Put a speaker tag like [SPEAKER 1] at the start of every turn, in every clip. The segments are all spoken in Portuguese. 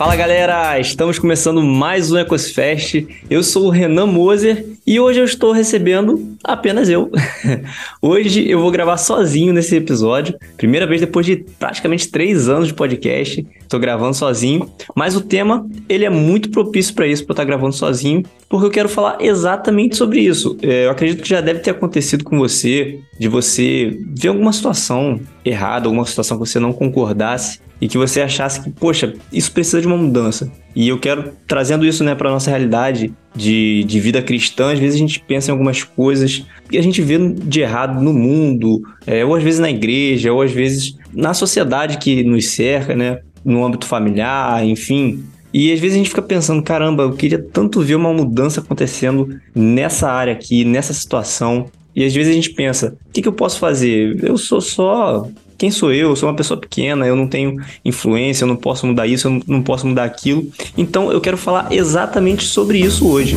[SPEAKER 1] Fala galera, estamos começando mais um Ecosfest. Eu sou o Renan Moser e hoje eu estou recebendo apenas eu. hoje eu vou gravar sozinho nesse episódio, primeira vez depois de praticamente três anos de podcast. Estou gravando sozinho, mas o tema ele é muito propício para isso, para eu estar gravando sozinho, porque eu quero falar exatamente sobre isso. É, eu acredito que já deve ter acontecido com você, de você ver alguma situação errada, alguma situação que você não concordasse e que você achasse que, poxa, isso precisa de uma mudança. E eu quero, trazendo isso né, para nossa realidade de, de vida cristã, às vezes a gente pensa em algumas coisas que a gente vê de errado no mundo, é, ou às vezes na igreja, ou às vezes na sociedade que nos cerca, né, no âmbito familiar, enfim. E às vezes a gente fica pensando, caramba, eu queria tanto ver uma mudança acontecendo nessa área aqui, nessa situação. E às vezes a gente pensa, o que, que eu posso fazer? Eu sou só quem sou eu? Eu sou uma pessoa pequena, eu não tenho influência, eu não posso mudar isso, eu não posso mudar aquilo. Então eu quero falar exatamente sobre isso hoje.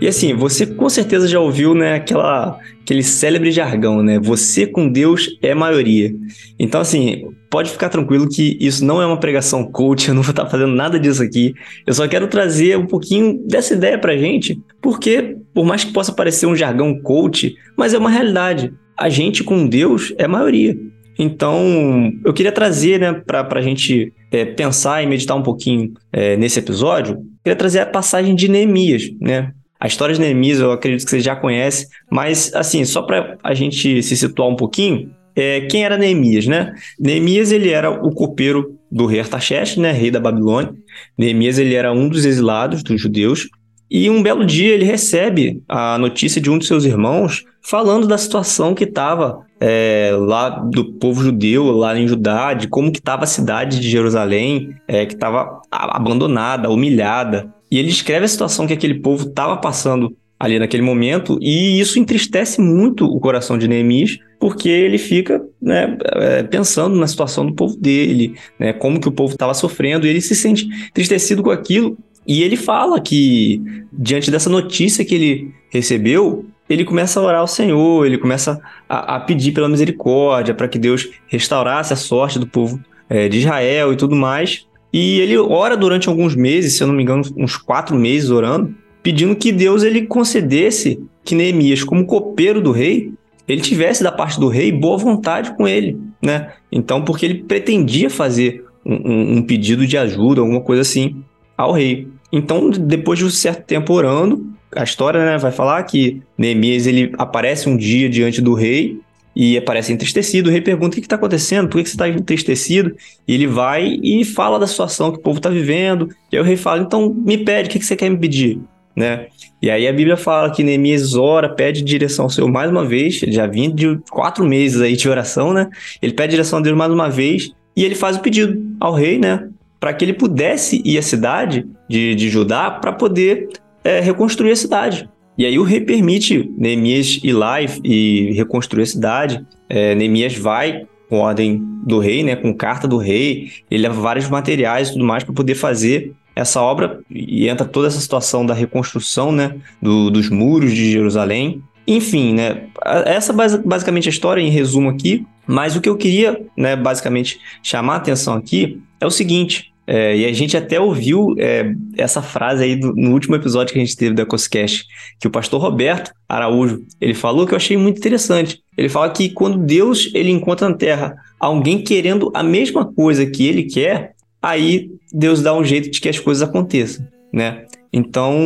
[SPEAKER 1] E assim, você com certeza já ouviu, né, aquela, aquele célebre jargão, né? Você com Deus é maioria. Então, assim, pode ficar tranquilo que isso não é uma pregação coach, eu não vou estar fazendo nada disso aqui. Eu só quero trazer um pouquinho dessa ideia pra gente, porque, por mais que possa parecer um jargão coach, mas é uma realidade. A gente com Deus é maioria. Então, eu queria trazer, né, para a gente é, pensar e meditar um pouquinho é, nesse episódio, queria trazer a passagem de Neemias, né? A história de Neemias eu acredito que você já conhece, mas assim, só para a gente se situar um pouquinho, é, quem era Neemias, né? Neemias ele era o copeiro do rei Artaxerxes, né, rei da Babilônia. Neemias ele era um dos exilados dos judeus e um belo dia ele recebe a notícia de um dos seus irmãos falando da situação que estava é, lá do povo judeu, lá em Judá, de como que estava a cidade de Jerusalém, é, que estava abandonada, humilhada. E ele descreve a situação que aquele povo estava passando ali naquele momento, e isso entristece muito o coração de Neemias, porque ele fica né, é, pensando na situação do povo dele, né, como que o povo estava sofrendo, e ele se sente entristecido com aquilo, e ele fala que, diante dessa notícia que ele recebeu, ele começa a orar ao Senhor, ele começa a, a pedir pela misericórdia, para que Deus restaurasse a sorte do povo é, de Israel e tudo mais. E ele ora durante alguns meses, se eu não me engano, uns quatro meses orando, pedindo que Deus ele concedesse que Neemias, como copeiro do rei, ele tivesse da parte do rei boa vontade com ele, né? Então, porque ele pretendia fazer um, um, pedido de ajuda, alguma coisa assim, ao rei. Então, depois de um certo tempo orando, a história né, vai falar que Neemias ele aparece um dia diante do rei e aparece entristecido. O rei pergunta: o que está acontecendo? Por que você está entristecido? E ele vai e fala da situação que o povo está vivendo. E aí o rei fala: então me pede, o que você quer me pedir? Né? E aí a Bíblia fala que Neemias ora, pede direção ao Senhor mais uma vez. Ele já vinha de quatro meses aí de oração, né? Ele pede direção a Deus mais uma vez e ele faz o pedido ao rei, né? Para que ele pudesse ir à cidade de, de Judá para poder é, reconstruir a cidade. E aí o rei permite Neemias ir lá e, e reconstruir a cidade. É, Neemias vai com ordem do rei, né, com carta do rei, ele leva vários materiais e tudo mais para poder fazer essa obra e entra toda essa situação da reconstrução, né, do, dos muros de Jerusalém. Enfim, né, essa basicamente a história em resumo aqui, mas o que eu queria, né, basicamente chamar a atenção aqui é o seguinte, é, e a gente até ouviu é, essa frase aí do, no último episódio que a gente teve da Coscast, que o pastor Roberto Araújo, ele falou que eu achei muito interessante. Ele fala que quando Deus ele encontra na Terra alguém querendo a mesma coisa que ele quer, aí Deus dá um jeito de que as coisas aconteçam, né? Então,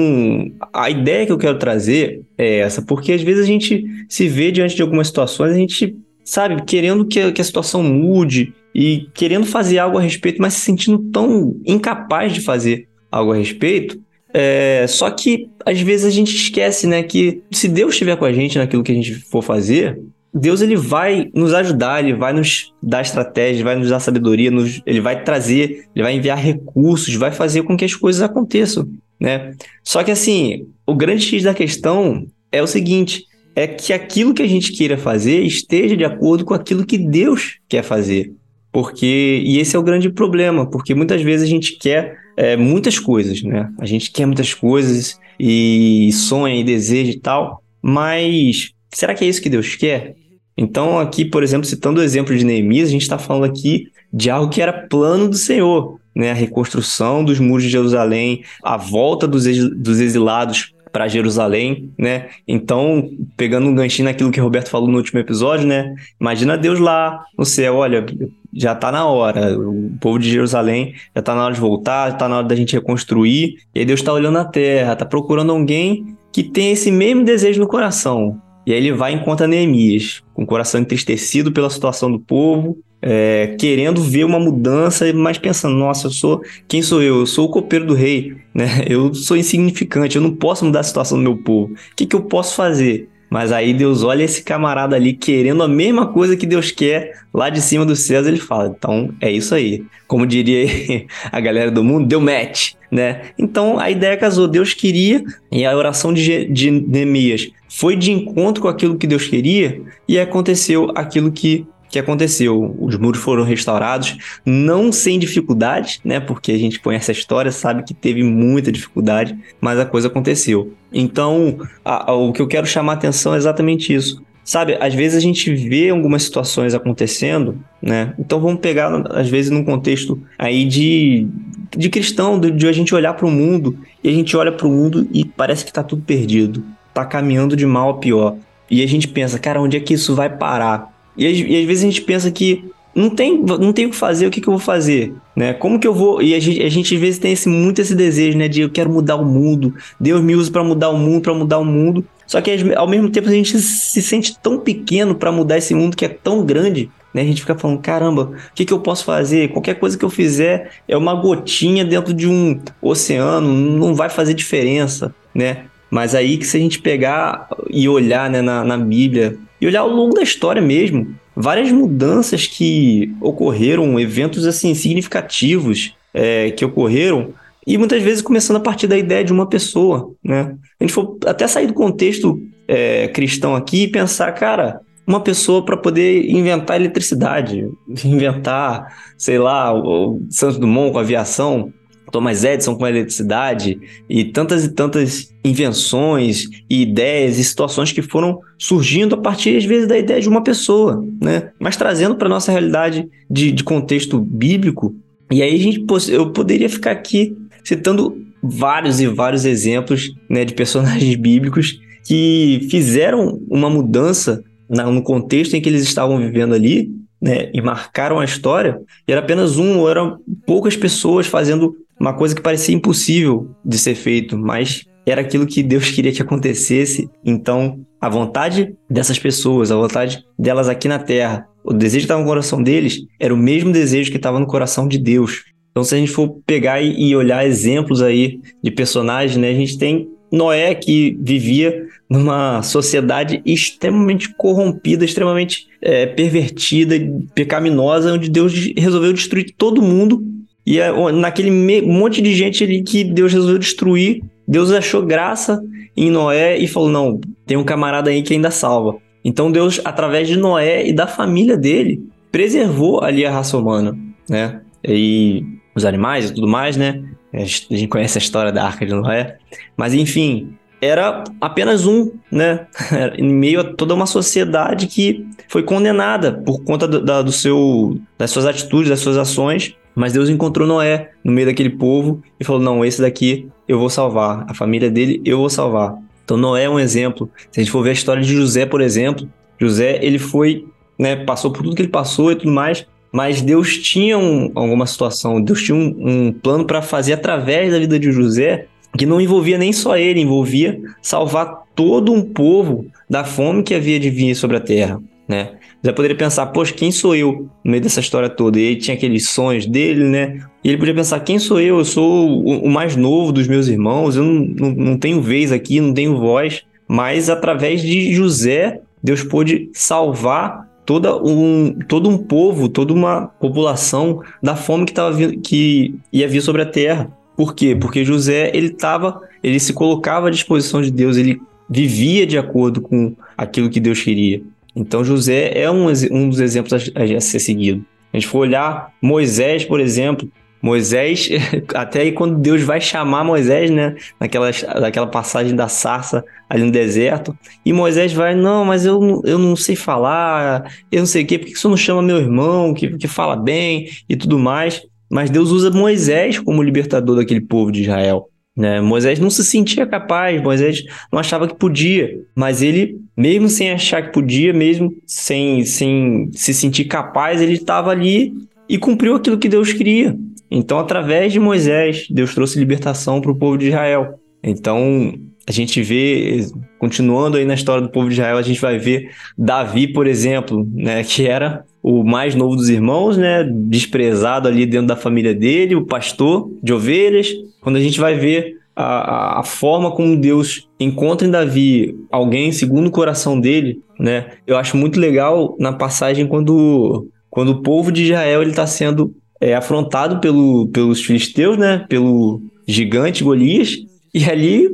[SPEAKER 1] a ideia que eu quero trazer é essa, porque às vezes a gente se vê diante de algumas situações, a gente, sabe, querendo que que a situação mude, e querendo fazer algo a respeito, mas se sentindo tão incapaz de fazer algo a respeito. É, só que às vezes a gente esquece, né, que se Deus estiver com a gente naquilo que a gente for fazer, Deus ele vai nos ajudar, ele vai nos dar estratégia, vai nos dar sabedoria, nos, ele vai trazer, ele vai enviar recursos, vai fazer com que as coisas aconteçam, né? Só que assim, o grande X da questão é o seguinte, é que aquilo que a gente queira fazer esteja de acordo com aquilo que Deus quer fazer. Porque, e esse é o grande problema, porque muitas vezes a gente quer é, muitas coisas, né? A gente quer muitas coisas e sonha e deseja e tal, mas será que é isso que Deus quer? Então, aqui, por exemplo, citando o exemplo de Neemias, a gente está falando aqui de algo que era plano do Senhor, né? A reconstrução dos muros de Jerusalém, a volta dos, dos exilados para Jerusalém, né? Então, pegando um ganchinho naquilo que o Roberto falou no último episódio, né? Imagina Deus lá no céu, olha, já tá na hora, o povo de Jerusalém já tá na hora de voltar, tá na hora da gente reconstruir, e aí Deus está olhando a terra, tá procurando alguém que tem esse mesmo desejo no coração. E aí ele vai e encontra Neemias, com o coração entristecido pela situação do povo, é, querendo ver uma mudança, mas pensando, nossa, eu sou. Quem sou eu? Eu sou o copeiro do rei, né? Eu sou insignificante, eu não posso mudar a situação do meu povo. O que, que eu posso fazer? Mas aí Deus olha esse camarada ali querendo a mesma coisa que Deus quer lá de cima dos céus, ele fala: então é isso aí. Como diria a galera do mundo, deu match, né? Então a ideia casou. Deus queria, e a oração de, de Neemias foi de encontro com aquilo que Deus queria, e aconteceu aquilo que que aconteceu? Os muros foram restaurados, não sem dificuldade, né? Porque a gente conhece a história, sabe que teve muita dificuldade, mas a coisa aconteceu. Então, a, a, o que eu quero chamar a atenção é exatamente isso. Sabe, às vezes a gente vê algumas situações acontecendo, né? Então vamos pegar, às vezes, num contexto aí de, de cristão, de, de a gente olhar para o mundo e a gente olha para o mundo e parece que está tudo perdido, está caminhando de mal a pior. E a gente pensa, cara, onde é que isso vai parar? E, e às vezes a gente pensa que não tem, não tem o que fazer, o que, que eu vou fazer, né? Como que eu vou... E a gente, a gente às vezes tem esse, muito esse desejo, né? De eu quero mudar o mundo, Deus me usa para mudar o mundo, para mudar o mundo. Só que ao mesmo tempo a gente se sente tão pequeno para mudar esse mundo que é tão grande, né? A gente fica falando, caramba, o que, que eu posso fazer? Qualquer coisa que eu fizer é uma gotinha dentro de um oceano, não vai fazer diferença, né? Mas aí que se a gente pegar e olhar né, na, na Bíblia, e olhar ao longo da história mesmo. Várias mudanças que ocorreram, eventos assim significativos é, que ocorreram, e muitas vezes começando a partir da ideia de uma pessoa, né? A gente for até sair do contexto é, cristão aqui e pensar, cara, uma pessoa para poder inventar eletricidade, inventar, sei lá, o Santos Dumont com aviação, Thomas Edison com a eletricidade e tantas e tantas invenções e ideias e situações que foram surgindo a partir, às vezes, da ideia de uma pessoa, né? Mas trazendo para nossa realidade de, de contexto bíblico. E aí a gente, eu poderia ficar aqui citando vários e vários exemplos né, de personagens bíblicos que fizeram uma mudança no contexto em que eles estavam vivendo ali, né, e marcaram a história, e era apenas um ou eram poucas pessoas fazendo uma coisa que parecia impossível de ser feito, mas era aquilo que Deus queria que acontecesse. Então, a vontade dessas pessoas, a vontade delas aqui na terra, o desejo que estava no coração deles era o mesmo desejo que estava no coração de Deus. Então, se a gente for pegar e olhar exemplos aí de personagens, né, a gente tem Noé que vivia numa sociedade extremamente corrompida, extremamente é, pervertida, pecaminosa, onde Deus resolveu destruir todo mundo e é, naquele monte de gente ali que Deus resolveu destruir, Deus achou graça em Noé e falou: não, tem um camarada aí que ainda salva. Então Deus, através de Noé e da família dele, preservou ali a raça humana, né? E os animais e tudo mais, né? A gente conhece a história da Arca de Noé. Mas enfim, era apenas um, né? em meio a toda uma sociedade que foi condenada por conta do, da, do seu, das suas atitudes, das suas ações. Mas Deus encontrou Noé no meio daquele povo e falou: Não, esse daqui eu vou salvar. A família dele eu vou salvar. Então Noé é um exemplo. Se a gente for ver a história de José, por exemplo, José ele foi, né, passou por tudo que ele passou e tudo mais, mas Deus tinha um, alguma situação, Deus tinha um, um plano para fazer através da vida de José que não envolvia nem só ele, envolvia salvar todo um povo da fome que havia de vir sobre a terra, né? Você poderia pensar, poxa, quem sou eu no meio dessa história toda? E ele tinha aqueles sonhos dele, né? E ele podia pensar, quem sou eu? Eu sou o, mais novo dos meus irmãos, eu não, não, não tenho vez aqui, não tenho voz. Mas através de José, Deus pôde salvar toda um, todo um povo, toda uma população da fome que, tava, que ia vir sobre a terra. Por quê? Porque José, ele tava, ele se colocava à disposição de Deus, ele vivia de acordo com aquilo que Deus queria. Então José é um, um dos exemplos a, a ser seguido. A gente for olhar Moisés, por exemplo, Moisés, até aí quando Deus vai chamar Moisés, né? Naquela, naquela passagem da sarça ali no deserto. E Moisés vai, não, mas eu, eu não sei falar, eu não sei o quê, por que você não chama meu irmão, que, que fala bem e tudo mais? Mas Deus usa Moisés como libertador daquele povo de Israel. Né? Moisés não se sentia capaz, Moisés não achava que podia, mas ele, mesmo sem achar que podia, mesmo sem, sem se sentir capaz, ele estava ali e cumpriu aquilo que Deus queria. Então, através de Moisés, Deus trouxe libertação para o povo de Israel. Então, a gente vê, continuando aí na história do povo de Israel, a gente vai ver Davi, por exemplo, né, que era o mais novo dos irmãos, né, desprezado ali dentro da família dele, o pastor de ovelhas. Quando a gente vai ver a, a, forma como Deus encontra em Davi alguém segundo o coração dele, né? Eu acho muito legal na passagem quando, quando o povo de Israel ele está sendo é afrontado pelo, pelos filisteus, né? Pelo gigante Golias. E ali,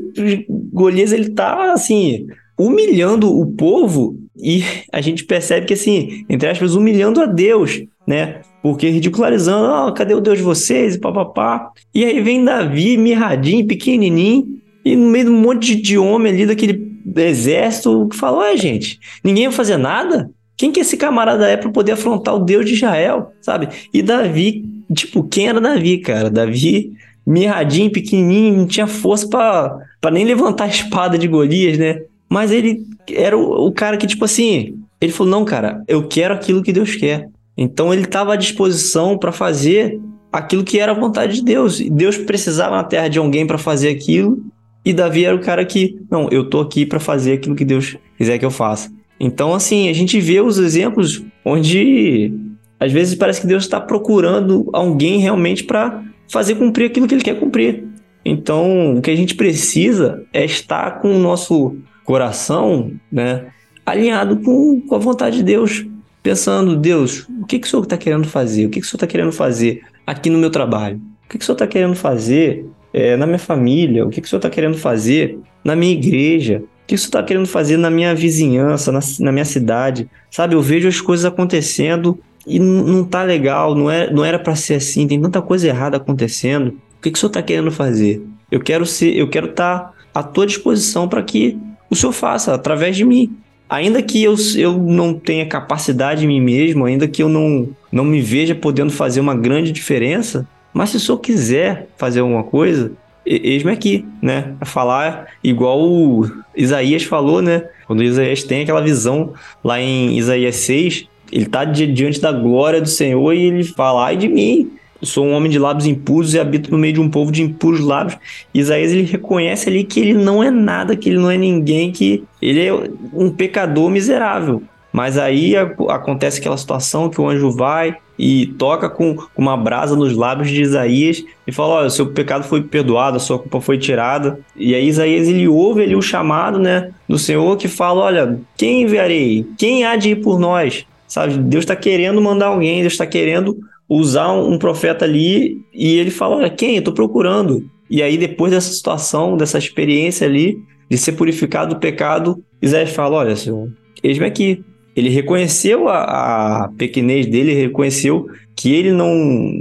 [SPEAKER 1] Golias, ele tá, assim, humilhando o povo e a gente percebe que, assim, entre aspas, humilhando a Deus, né? Porque ridicularizando, oh, cadê o Deus de vocês? E papapá. E aí vem Davi, mirradinho, pequenininho, e no meio de um monte de, homem ali daquele exército, que fala, ué, gente, ninguém vai fazer nada? Quem que esse camarada é para poder afrontar o Deus de Israel, sabe? E Davi, tipo, quem era Davi, cara? Davi, mirradinho, pequenininho, não tinha força para nem levantar a espada de Golias, né? Mas ele era o, o, cara que, tipo assim, ele falou: não, cara, eu quero aquilo que Deus quer. Então ele estava à disposição para fazer aquilo que era a vontade de Deus. E Deus precisava na terra de alguém para fazer aquilo. E Davi era o cara que, não, eu tô aqui para fazer aquilo que Deus quiser que eu faça. Então, assim, a gente vê os exemplos onde às vezes parece que Deus está procurando alguém realmente para fazer cumprir aquilo que ele quer cumprir. Então, o que a gente precisa é estar com o nosso coração, né, alinhado com, com a vontade de Deus, pensando, Deus, o que, que o Senhor está querendo fazer? O que, que o Senhor está querendo fazer aqui no meu trabalho? O que, que o Senhor está querendo fazer é, na minha família? O que, que o Senhor está querendo fazer na minha igreja? que isso está querendo fazer na minha vizinhança, na, na, minha cidade, sabe? Eu vejo as coisas acontecendo e não tá legal, não, é, não era para ser assim, tem tanta coisa errada acontecendo. O que, que o senhor está querendo fazer? Eu quero ser, eu quero estar tá à tua disposição para que o senhor faça através de mim. Ainda que eu, eu não tenha capacidade em mim mesmo, ainda que eu não, não me veja podendo fazer uma grande diferença, mas se o senhor quiser fazer alguma coisa, eis-me aqui, né? A falar igual o Isaías falou, né? Quando Isaías tem aquela visão lá em Isaías 6, ele tá diante da glória do Senhor e ele fala: ai de mim, eu sou um homem de lábios impuros e habito no meio de um povo de impuros lábios. Isaías ele reconhece ali que ele não é nada, que ele não é ninguém, que ele é um pecador miserável. Mas aí acontece aquela situação que o anjo vai e toca com uma brasa nos lábios de Isaías e fala: Olha, seu pecado foi perdoado, a sua culpa foi tirada. E aí Isaías ele ouve ali o chamado né, do Senhor que fala: Olha, quem enviarei? Quem há de ir por nós? Sabe, Deus está querendo mandar alguém, Deus está querendo usar um profeta ali e ele fala: Olha, quem? Eu estou procurando. E aí, depois dessa situação, dessa experiência ali, de ser purificado do pecado, Isaías fala: Olha, Senhor, eis-me aqui, ele reconheceu a, a pequenez dele, reconheceu que ele não,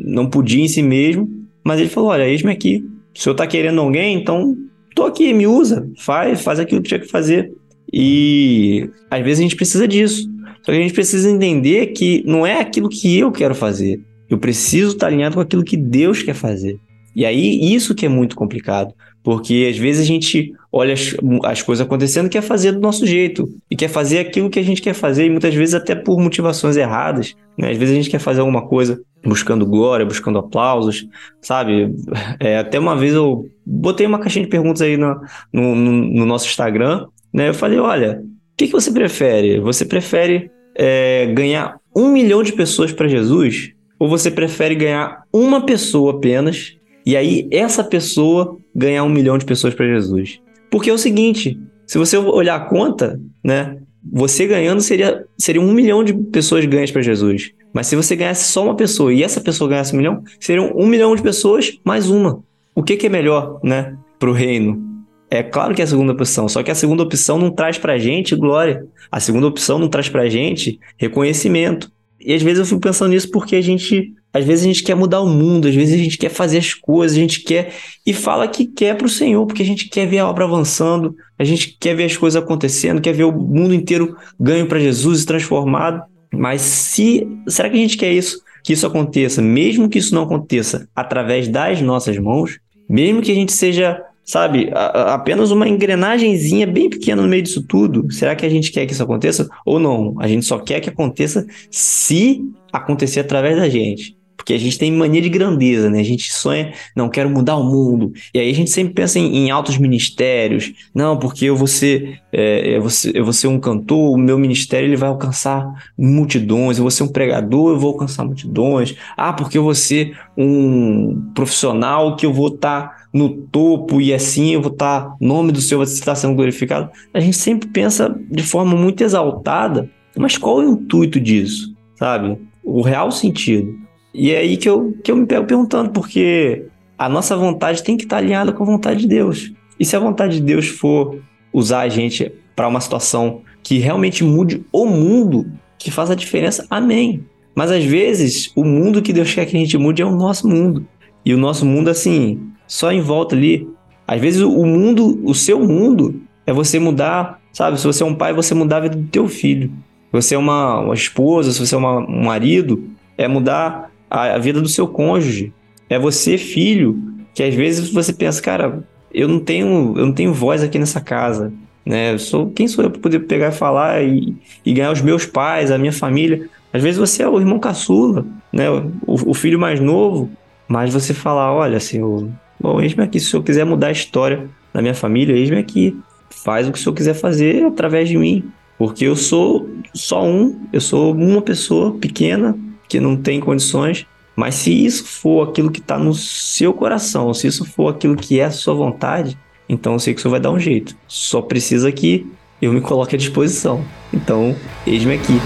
[SPEAKER 1] não podia em si mesmo, mas ele falou: Olha, eis-me aqui. O senhor está querendo alguém, então tô aqui, me usa, faz, faz aquilo que tinha que fazer. E às vezes a gente precisa disso. Só que a gente precisa entender que não é aquilo que eu quero fazer. Eu preciso estar alinhado com aquilo que Deus quer fazer. E aí, isso que é muito complicado. Porque às vezes a gente olha as, as coisas acontecendo e quer fazer do nosso jeito. E quer fazer aquilo que a gente quer fazer, e muitas vezes até por motivações erradas. Né? Às vezes a gente quer fazer alguma coisa buscando glória, buscando aplausos, sabe? É, até uma vez eu botei uma caixinha de perguntas aí no, no, no nosso Instagram, né? Eu falei, olha, o que, que você prefere? Você prefere é, ganhar um milhão de pessoas para Jesus? Ou você prefere ganhar uma pessoa apenas e aí, essa pessoa ganhar um milhão de pessoas para Jesus. Porque é o seguinte: se você olhar a conta, né? você ganhando seria, seria um milhão de pessoas ganhas para Jesus. Mas se você ganhasse só uma pessoa e essa pessoa ganhasse um milhão, seriam um milhão de pessoas mais uma. O que, que é melhor, né, para o reino? É claro que é a segunda opção, só que a segunda opção não traz pra gente glória. A segunda opção não traz pra gente reconhecimento. E às vezes eu fico pensando nisso porque a gente, às vezes a gente quer mudar o mundo, às vezes a gente quer fazer as coisas, a gente quer e fala que quer pro Senhor, porque a gente quer ver a obra avançando, a gente quer ver as coisas acontecendo, quer ver o mundo inteiro ganho para Jesus e transformado. Mas se será que a gente quer isso? Que isso aconteça, mesmo que isso não aconteça através das nossas mãos, mesmo que a gente seja sabe, a, apenas uma engrenagemzinha bem pequena no meio disso tudo. Será que a gente quer que isso aconteça ou não? A gente só quer que aconteça se acontecer através da gente. Porque a gente tem mania de grandeza, né? A gente sonha, não, quero mudar o mundo. E aí a gente sempre pensa em, em altos ministérios. Não, porque eu vou ser, é, eu, vou ser, eu vou ser um cantor, o meu ministério ele vai alcançar multidões. Eu vou ser um pregador, eu vou alcançar multidões. Ah, porque eu vou ser um profissional que eu vou estar tá no topo e assim eu vou estar, nome do Senhor vai estar sendo glorificado. A gente sempre pensa de forma muito exaltada, mas qual é o intuito disso, sabe? O real sentido. E é aí que eu, que eu me pego perguntando, porque a nossa vontade tem que estar alinhada com a vontade de Deus. E se a vontade de Deus for usar a gente para uma situação que realmente mude o mundo, que faça a diferença, amém. Mas às vezes, o mundo que Deus quer que a gente mude é o nosso mundo. E o nosso mundo, assim, só em volta ali. Às vezes o mundo, o seu mundo, é você mudar, sabe? Se você é um pai, você mudar a vida do teu filho. Se você é uma, uma esposa, se você é uma, um marido, é mudar a, a vida do seu cônjuge. É você, filho, que às vezes você pensa, cara, eu não tenho, eu não tenho voz aqui nessa casa, né? Eu sou, quem sou eu para poder pegar e falar e, e, ganhar os meus pais, a minha família? Às vezes você é o irmão caçula, né? O, o filho mais novo, mas você falar, olha, senhor, Bom, eis-me aqui. Se o senhor quiser mudar a história da minha família, eis-me aqui. Faz o que o senhor quiser fazer através de mim. Porque eu sou só um, eu sou uma pessoa pequena que não tem condições. Mas se isso for aquilo que está no seu coração, se isso for aquilo que é a sua vontade, então eu sei que o senhor vai dar um jeito. Só precisa que eu me coloque à disposição. Então, eis-me aqui.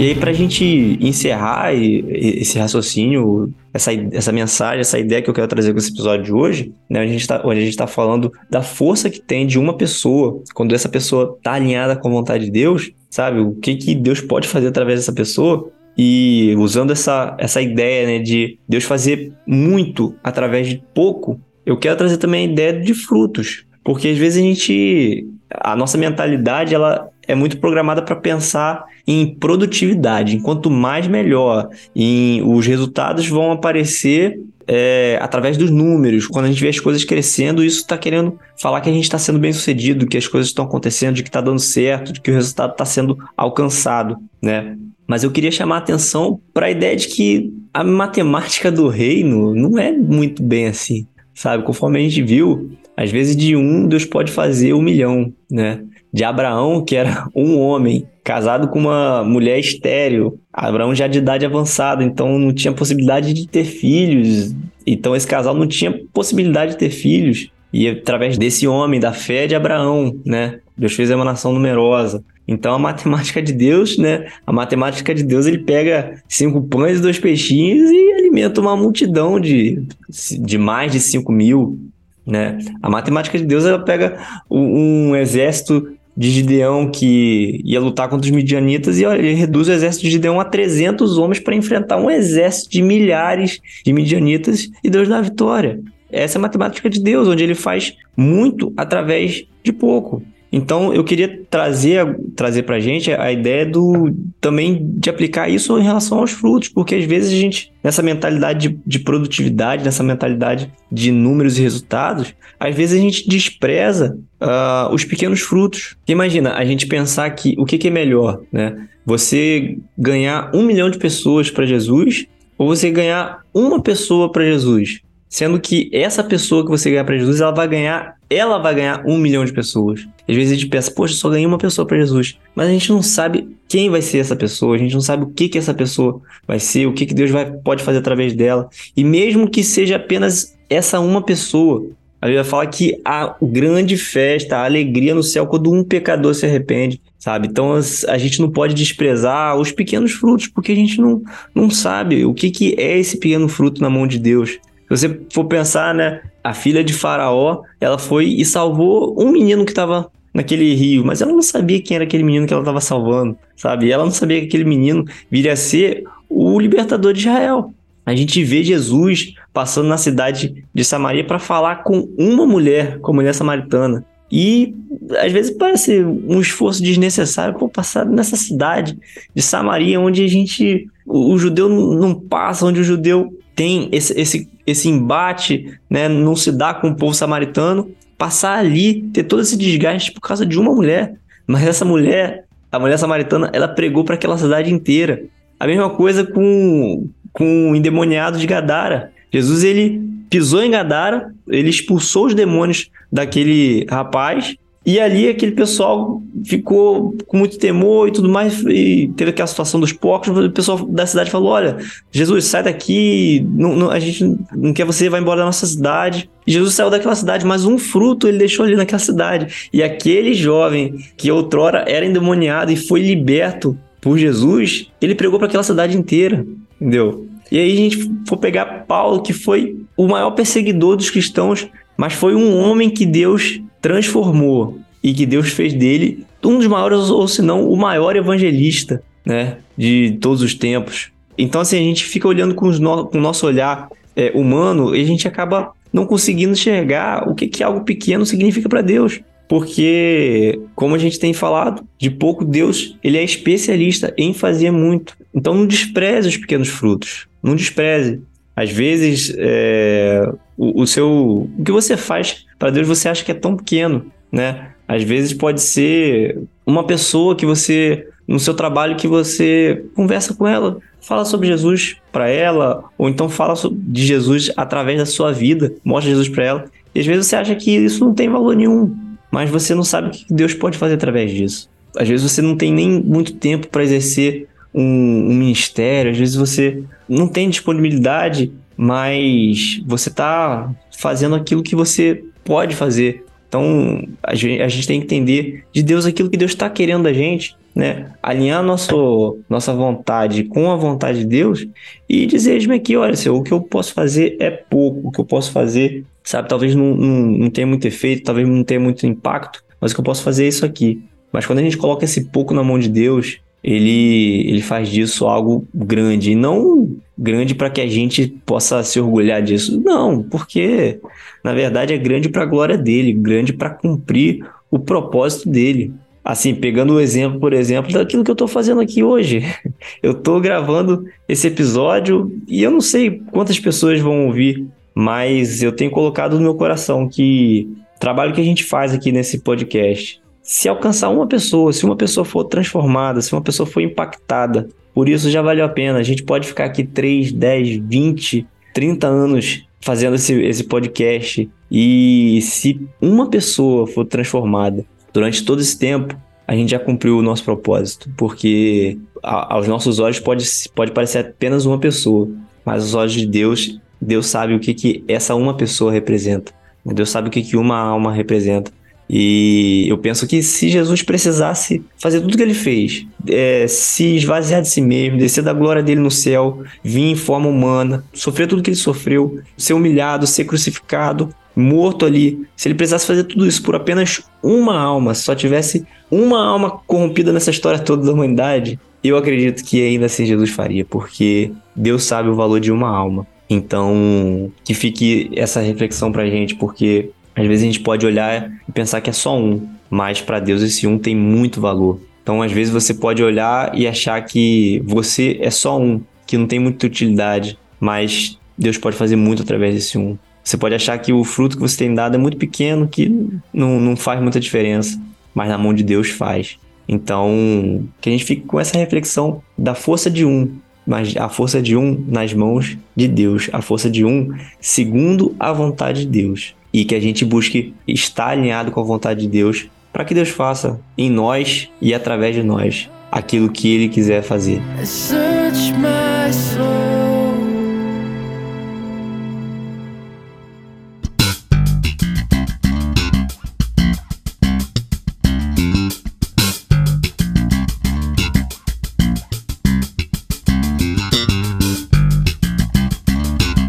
[SPEAKER 1] E aí, para a gente encerrar esse raciocínio, essa, essa mensagem, essa ideia que eu quero trazer com esse episódio de hoje, né, onde a gente está onde a gente tá falando da força que tem de uma pessoa, quando essa pessoa está alinhada com a vontade de Deus, sabe? O que, que Deus pode fazer através dessa pessoa. E usando essa, essa ideia né, de Deus fazer muito através de pouco, eu quero trazer também a ideia de frutos. Porque às vezes a gente. A nossa mentalidade ela é muito programada para pensar em produtividade. Enquanto mais, melhor. E os resultados vão aparecer é, através dos números. Quando a gente vê as coisas crescendo, isso está querendo falar que a gente está sendo bem sucedido, que as coisas estão acontecendo, de que está dando certo, de que o resultado está sendo alcançado, né? Mas eu queria chamar a atenção para a ideia de que a matemática do reino não é muito bem assim, sabe? Conforme a gente viu, às vezes de um Deus pode fazer um milhão, né? De Abraão, que era um homem, casado com uma mulher estéril. Abraão já de idade avançada, então não tinha possibilidade de ter filhos. Então esse casal não tinha possibilidade de ter filhos. E através desse homem, da fé de Abraão, né? Deus fez a emanação numerosa. Então a matemática de Deus, né? A matemática de Deus, ele pega cinco pães e dois peixinhos e alimenta uma multidão de, de mais de cinco mil, né? A matemática de Deus, ela pega um, um exército de Gideão que ia lutar contra os midianitas e olha, ele reduz o exército de Gideão a 300 homens para enfrentar um exército de milhares de midianitas e Deus dá a vitória. Essa é a matemática de Deus, onde ele faz muito através de pouco. Então, eu queria trazer, trazer para a gente a ideia do também de aplicar isso em relação aos frutos, porque às vezes a gente, nessa mentalidade de, de produtividade, nessa mentalidade de números e resultados, às vezes a gente despreza uh, os pequenos frutos. Imagina, a gente pensar que o que, que é melhor, né? Você ganhar um milhão de pessoas para Jesus ou você ganhar uma pessoa para Jesus? Sendo que essa pessoa que você ganhar para Jesus, ela vai ganhar ela vai ganhar um milhão de pessoas. Às vezes a gente pensa, poxa, só ganhei uma pessoa para Jesus. Mas a gente não sabe quem vai ser essa pessoa, a gente não sabe o que, que essa pessoa vai ser, o que, que Deus vai, pode fazer através dela. E mesmo que seja apenas essa uma pessoa, a Bíblia fala que a grande festa, a alegria no céu quando um pecador se arrepende, sabe? Então a gente não pode desprezar os pequenos frutos, porque a gente não, não sabe o que, que é esse pequeno fruto na mão de Deus. Se você for pensar, né? A filha de Faraó, ela foi e salvou um menino que estava naquele rio, mas ela não sabia quem era aquele menino que ela estava salvando, sabe? Ela não sabia que aquele menino viria a ser o libertador de Israel. A gente vê Jesus passando na cidade de Samaria para falar com uma mulher, com a mulher samaritana. E às vezes parece um esforço desnecessário por passar nessa cidade de Samaria, onde a gente, o, o judeu não passa, onde o judeu tem esse, esse, esse embate, né, não se dá com o povo samaritano, passar ali, ter todo esse desgaste por causa de uma mulher. Mas essa mulher, a mulher samaritana, ela pregou para aquela cidade inteira. A mesma coisa com, com o endemoniado de Gadara. Jesus ele pisou em Gadara, ele expulsou os demônios daquele rapaz e ali aquele pessoal ficou com muito temor e tudo mais, e teve aquela situação dos porcos. O pessoal da cidade falou: Olha, Jesus, sai daqui, não, não, a gente não quer você, vai embora da nossa cidade. E Jesus saiu daquela cidade, mas um fruto ele deixou ali naquela cidade. E aquele jovem que outrora era endemoniado e foi liberto por Jesus, ele pregou para aquela cidade inteira, entendeu? E aí a gente for pegar Paulo, que foi o maior perseguidor dos cristãos, mas foi um homem que Deus transformou e que Deus fez dele um dos maiores, ou se não, o maior evangelista, né, de todos os tempos. Então, assim, a gente fica olhando com, no, com o nosso olhar é, humano e a gente acaba não conseguindo enxergar o que, que algo pequeno significa para Deus porque, como a gente tem falado, de pouco Deus ele é especialista em fazer muito. Então não despreze os pequenos frutos, não despreze. Às vezes, é, o, o, seu, o que você faz para Deus você acha que é tão pequeno, né? Às vezes pode ser uma pessoa que você no seu trabalho que você conversa com ela, fala sobre Jesus para ela, ou então fala de Jesus através da sua vida, mostra Jesus para ela. E às vezes você acha que isso não tem valor nenhum mas você não sabe o que Deus pode fazer através disso. Às vezes você não tem nem muito tempo para exercer um, um, ministério, às vezes você não tem disponibilidade, mas você está fazendo aquilo que você pode fazer. Então a gente, a gente tem que entender de Deus aquilo que Deus está querendo da gente, né? Alinhar nosso, nossa vontade com a vontade de Deus e dizer-me aqui, olha, o que eu posso fazer é pouco, o que eu posso fazer sabe? Talvez não, não, não tenha muito efeito, talvez não tenha muito impacto, mas o que eu posso fazer é isso aqui. Mas quando a gente coloca esse pouco na mão de Deus, ele, ele faz disso algo grande. E não grande para que a gente possa se orgulhar disso. Não, porque na verdade é grande para a glória dele, grande para cumprir o propósito dele. Assim, pegando o exemplo, por exemplo, daquilo que eu estou fazendo aqui hoje. Eu estou gravando esse episódio e eu não sei quantas pessoas vão ouvir mas eu tenho colocado no meu coração que o trabalho que a gente faz aqui nesse podcast, se alcançar uma pessoa, se uma pessoa for transformada, se uma pessoa for impactada, por isso já valeu a pena. A gente pode ficar aqui 3, 10, 20, 30 anos fazendo esse, esse podcast e se uma pessoa for transformada durante todo esse tempo, a gente já cumpriu o nosso propósito, porque a, aos nossos olhos pode, pode parecer apenas uma pessoa, mas aos olhos de Deus Deus sabe o que, que essa uma pessoa representa. Deus sabe o que, que uma alma representa. E eu penso que se Jesus precisasse fazer tudo que ele fez, é, se esvaziar de si mesmo, descer da glória dele no céu, vir em forma humana, sofrer tudo que ele sofreu, ser humilhado, ser crucificado, morto ali, se ele precisasse fazer tudo isso por apenas uma alma, se só tivesse uma alma corrompida nessa história toda da humanidade, eu acredito que ainda assim Jesus faria, porque Deus sabe o valor de uma alma. Então, que fique essa reflexão pra gente, porque às vezes a gente pode olhar e pensar que é só um, mas para Deus esse um tem muito valor. Então, às vezes você pode olhar e achar que você é só um, que não tem muita utilidade, mas Deus pode fazer muito através desse um. Você pode achar que o fruto que você tem dado é muito pequeno, que não, não faz muita diferença, mas na mão de Deus faz. Então, que a gente fique com essa reflexão da força de um, mas a força de um nas mãos de Deus, a força de um segundo a vontade de Deus. E que a gente busque estar alinhado com a vontade de Deus, para que Deus faça em nós e através de nós aquilo que Ele quiser fazer.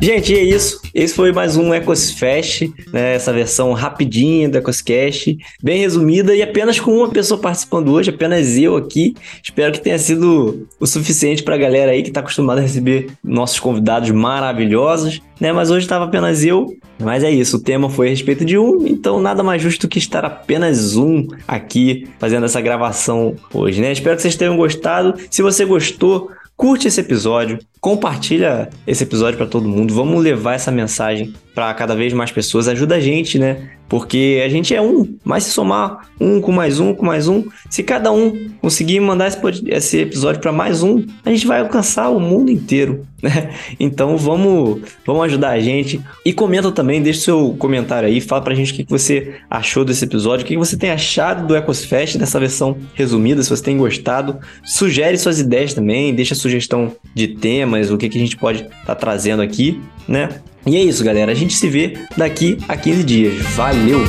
[SPEAKER 1] Gente, é isso. Esse foi mais um EcosFest, né? Essa versão rapidinha do EcosCast, bem resumida e apenas com uma pessoa participando hoje, apenas eu aqui. Espero que tenha sido o suficiente para a galera aí que está acostumada a receber nossos convidados maravilhosos, né? Mas hoje estava apenas eu. Mas é isso, o tema foi a respeito de um, então nada mais justo que estar apenas um aqui fazendo essa gravação hoje, né? Espero que vocês tenham gostado. Se você gostou, curte esse episódio, compartilha esse episódio para todo mundo. Vamos levar essa mensagem para cada vez mais pessoas. Ajuda a gente, né? Porque a gente é um, mas se somar um com mais um com mais um, se cada um conseguir mandar esse, esse episódio para mais um, a gente vai alcançar o mundo inteiro, né? Então vamos, vamos ajudar a gente. E comenta também, deixa seu comentário aí, fala pra gente o que você achou desse episódio, o que você tem achado do EcosFest, dessa versão resumida, se você tem gostado. Sugere suas ideias também, deixa sugestão de temas, o que, que a gente pode estar tá trazendo aqui, né? E é isso, galera. A gente se vê daqui a 15 dias. Valeu!